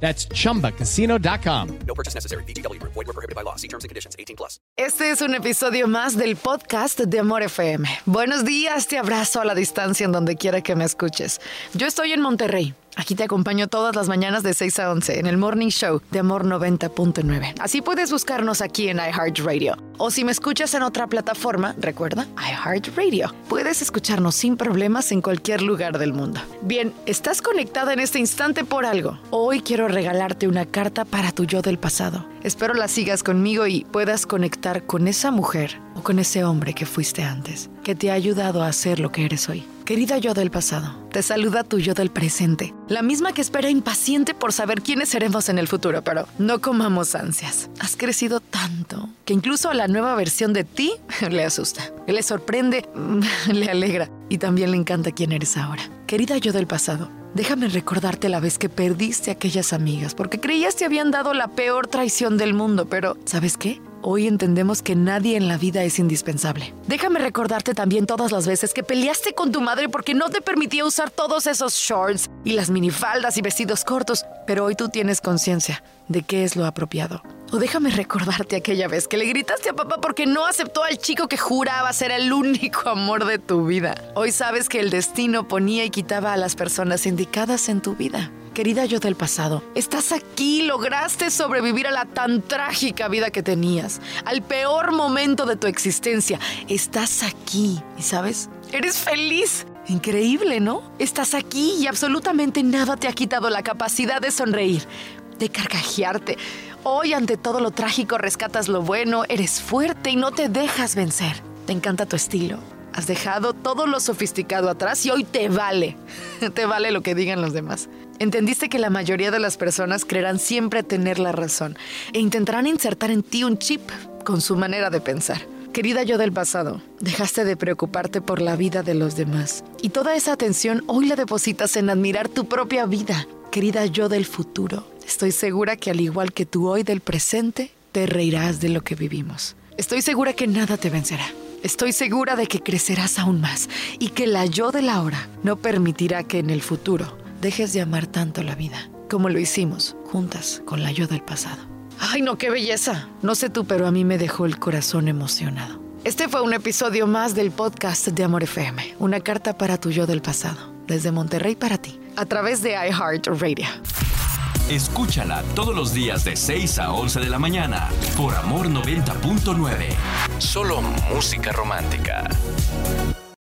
That's chumbacasino.com. No purchase necessary. BGW. Void were prohibited by law. See terms and conditions. 18 plus. Este es un episodio más del podcast de Amor FM. Buenos días, te abrazo a la distancia en donde quiera que me escuches. Yo estoy en Monterrey. Aquí te acompaño todas las mañanas de 6 a 11 en el Morning Show de Amor 90.9. Así puedes buscarnos aquí en iHeartRadio. O si me escuchas en otra plataforma, recuerda, iHeartRadio. Puedes escucharnos sin problemas en cualquier lugar del mundo. Bien, estás conectada en este instante por algo. Hoy quiero regalarte una carta para tu yo del pasado. Espero la sigas conmigo y puedas conectar con esa mujer o con ese hombre que fuiste antes, que te ha ayudado a ser lo que eres hoy. Querida yo del pasado, te saluda tu yo del presente, la misma que espera impaciente por saber quiénes seremos en el futuro, pero no comamos ansias. Has crecido tanto que incluso a la nueva versión de ti le asusta, le sorprende, le alegra y también le encanta quién eres ahora. Querida yo del pasado, déjame recordarte la vez que perdiste aquellas amigas porque creías te habían dado la peor traición del mundo, pero ¿sabes qué? Hoy entendemos que nadie en la vida es indispensable. Déjame recordarte también todas las veces que peleaste con tu madre porque no te permitía usar todos esos shorts y las minifaldas y vestidos cortos, pero hoy tú tienes conciencia de qué es lo apropiado. O déjame recordarte aquella vez que le gritaste a papá porque no aceptó al chico que juraba ser el único amor de tu vida. Hoy sabes que el destino ponía y quitaba a las personas indicadas en tu vida. Querida yo del pasado, estás aquí, lograste sobrevivir a la tan trágica vida que tenías, al peor momento de tu existencia. Estás aquí y sabes, eres feliz. Increíble, ¿no? Estás aquí y absolutamente nada te ha quitado la capacidad de sonreír, de carcajearte. Hoy ante todo lo trágico rescatas lo bueno, eres fuerte y no te dejas vencer. Te encanta tu estilo. Has dejado todo lo sofisticado atrás y hoy te vale. te vale lo que digan los demás. Entendiste que la mayoría de las personas creerán siempre tener la razón e intentarán insertar en ti un chip con su manera de pensar. Querida yo del pasado, dejaste de preocuparte por la vida de los demás y toda esa atención hoy la depositas en admirar tu propia vida. Querida yo del futuro, estoy segura que al igual que tú hoy del presente, te reirás de lo que vivimos. Estoy segura que nada te vencerá. Estoy segura de que crecerás aún más y que la yo de la hora no permitirá que en el futuro dejes de amar tanto la vida, como lo hicimos juntas con la yo del pasado. ¡Ay, no, qué belleza! No sé tú, pero a mí me dejó el corazón emocionado. Este fue un episodio más del podcast de Amor FM, una carta para tu yo del pasado, desde Monterrey para ti, a través de iHeartRadio. Escúchala todos los días de 6 a 11 de la mañana por Amor 90.9. Solo música romántica.